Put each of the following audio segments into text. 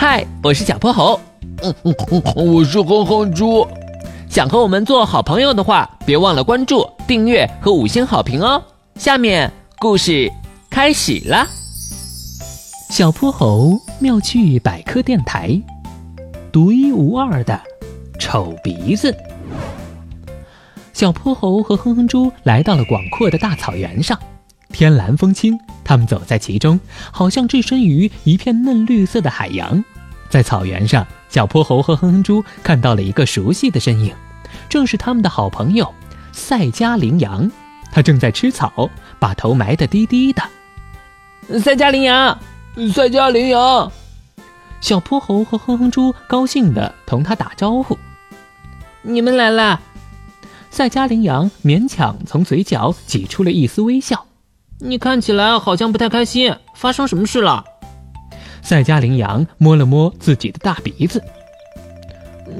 嗨，我是小泼猴。嗯嗯嗯，我是哼哼猪。想和我们做好朋友的话，别忘了关注、订阅和五星好评哦。下面故事开始了。小泼猴妙趣百科电台，独一无二的丑鼻子。小泼猴和哼哼猪来到了广阔的大草原上，天蓝风轻。他们走在其中，好像置身于一片嫩绿色的海洋。在草原上，小泼猴和哼哼猪看到了一个熟悉的身影，正是他们的好朋友赛加羚羊。他正在吃草，把头埋得低低的。赛加羚羊，赛加羚羊，小泼猴和哼哼猪高兴地同他打招呼：“你们来啦！”赛加羚羊勉强从嘴角挤出了一丝微笑。你看起来好像不太开心，发生什么事了？赛迦羚羊摸了摸自己的大鼻子，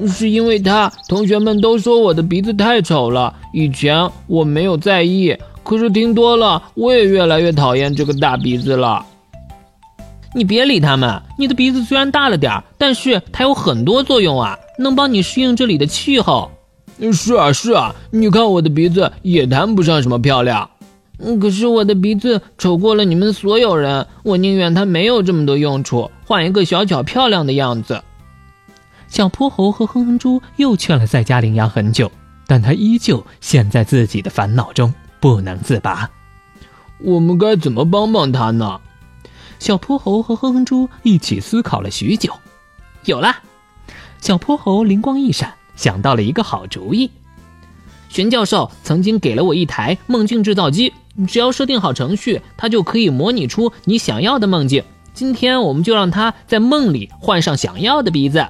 是因为他同学们都说我的鼻子太丑了。以前我没有在意，可是听多了，我也越来越讨厌这个大鼻子了。你别理他们，你的鼻子虽然大了点但是它有很多作用啊，能帮你适应这里的气候。是啊，是啊，你看我的鼻子也谈不上什么漂亮。嗯，可是我的鼻子丑过了你们所有人，我宁愿它没有这么多用处，换一个小巧漂亮的样子。小泼猴和哼哼猪又劝了赛迦羚羊很久，但他依旧陷在自己的烦恼中不能自拔。我们该怎么帮帮他呢？小泼猴和哼哼猪一起思考了许久，有了！小泼猴灵光一闪，想到了一个好主意。玄教授曾经给了我一台梦境制造机。只要设定好程序，它就可以模拟出你想要的梦境。今天我们就让它在梦里换上想要的鼻子。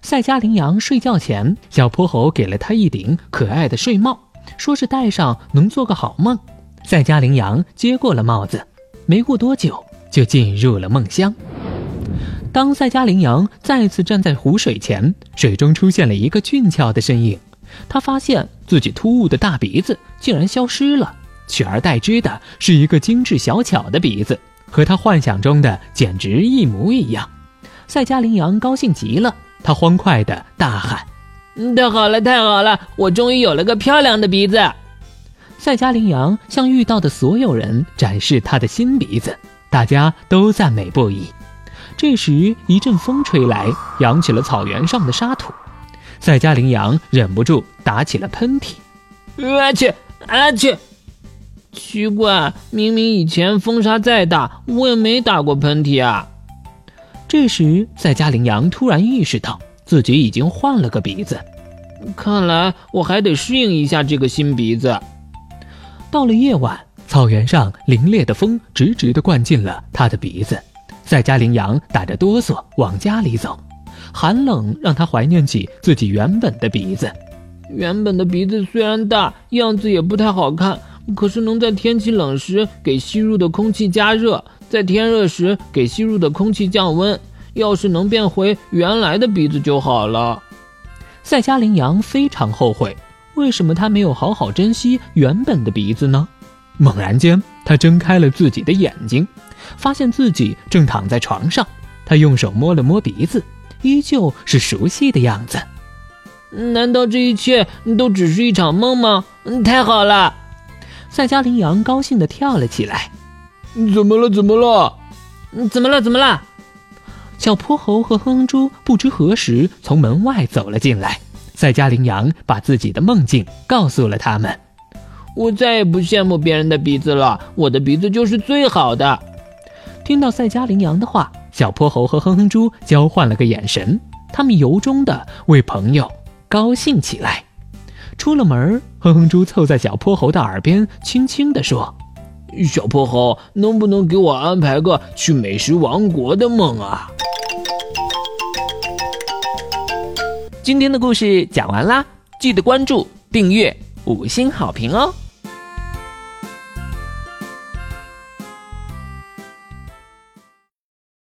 赛迦羚羊睡觉前，小泼猴给了他一顶可爱的睡帽，说是戴上能做个好梦。赛迦羚羊接过了帽子，没过多久就进入了梦乡。当赛迦羚羊再次站在湖水前，水中出现了一个俊俏的身影。他发现自己突兀的大鼻子竟然消失了。取而代之的是一个精致小巧的鼻子，和他幻想中的简直一模一样。赛迦羚羊高兴极了，他欢快地大喊：“太好了，太好了！我终于有了个漂亮的鼻子！”赛迦羚羊向遇到的所有人展示他的新鼻子，大家都赞美不已。这时，一阵风吹来，扬起了草原上的沙土。赛家羚羊忍不住打起了喷嚏：“阿去，阿去！”奇怪，明明以前风沙再大，我也没打过喷嚏啊。这时，赛家羚羊突然意识到自己已经换了个鼻子，看来我还得适应一下这个新鼻子。到了夜晚，草原上凛冽的风直直地灌进了他的鼻子，赛迦羚羊打着哆嗦往家里走，寒冷让他怀念起自己原本的鼻子。原本的鼻子虽然大，样子也不太好看。可是能在天气冷时给吸入的空气加热，在天热时给吸入的空气降温。要是能变回原来的鼻子就好了。赛加羚羊非常后悔，为什么他没有好好珍惜原本的鼻子呢？猛然间，他睁开了自己的眼睛，发现自己正躺在床上。他用手摸了摸鼻子，依旧是熟悉的样子。难道这一切都只是一场梦吗？太好了！赛加羚羊高兴地跳了起来。怎么了？怎么了？怎么了？怎么了？小泼猴和哼哼猪不知何时从门外走了进来。赛加羚羊把自己的梦境告诉了他们。我再也不羡慕别人的鼻子了，我的鼻子就是最好的。听到赛加羚羊的话，小泼猴和哼哼猪交换了个眼神，他们由衷的为朋友高兴起来。出了门，哼哼猪凑在小泼猴的耳边，轻轻地说：“小泼猴，能不能给我安排个去美食王国的梦啊？”今天的故事讲完啦，记得关注、订阅、五星好评哦！